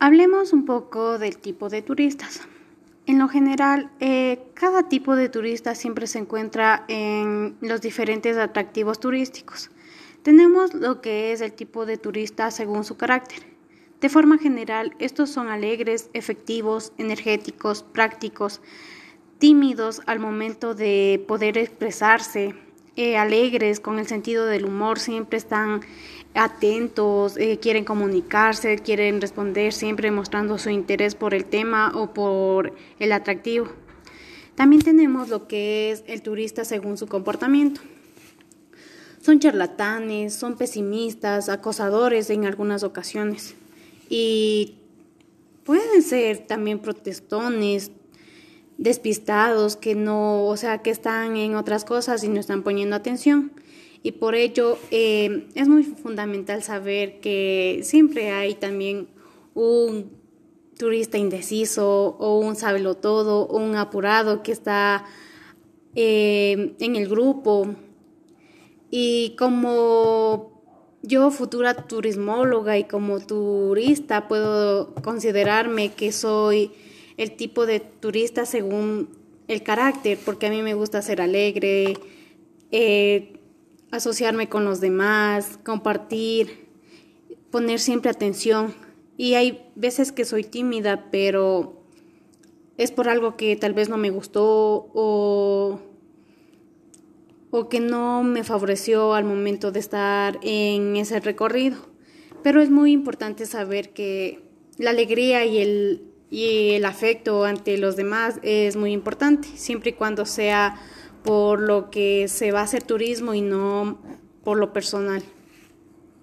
Hablemos un poco del tipo de turistas. En lo general, eh, cada tipo de turista siempre se encuentra en los diferentes atractivos turísticos. Tenemos lo que es el tipo de turista según su carácter. De forma general, estos son alegres, efectivos, energéticos, prácticos, tímidos al momento de poder expresarse, alegres, con el sentido del humor, siempre están atentos, eh, quieren comunicarse, quieren responder, siempre mostrando su interés por el tema o por el atractivo. También tenemos lo que es el turista según su comportamiento. Son charlatanes, son pesimistas, acosadores en algunas ocasiones. Y pueden ser también protestones, despistados, que no, o sea, que están en otras cosas y no están poniendo atención. Y por ello eh, es muy fundamental saber que siempre hay también un turista indeciso o un todo o un apurado que está eh, en el grupo. Y como yo, futura turismóloga y como turista, puedo considerarme que soy el tipo de turista según el carácter, porque a mí me gusta ser alegre, eh, asociarme con los demás, compartir, poner siempre atención. Y hay veces que soy tímida, pero es por algo que tal vez no me gustó o, o que no me favoreció al momento de estar en ese recorrido. Pero es muy importante saber que la alegría y el y el afecto ante los demás es muy importante, siempre y cuando sea por lo que se va a hacer turismo y no por lo personal.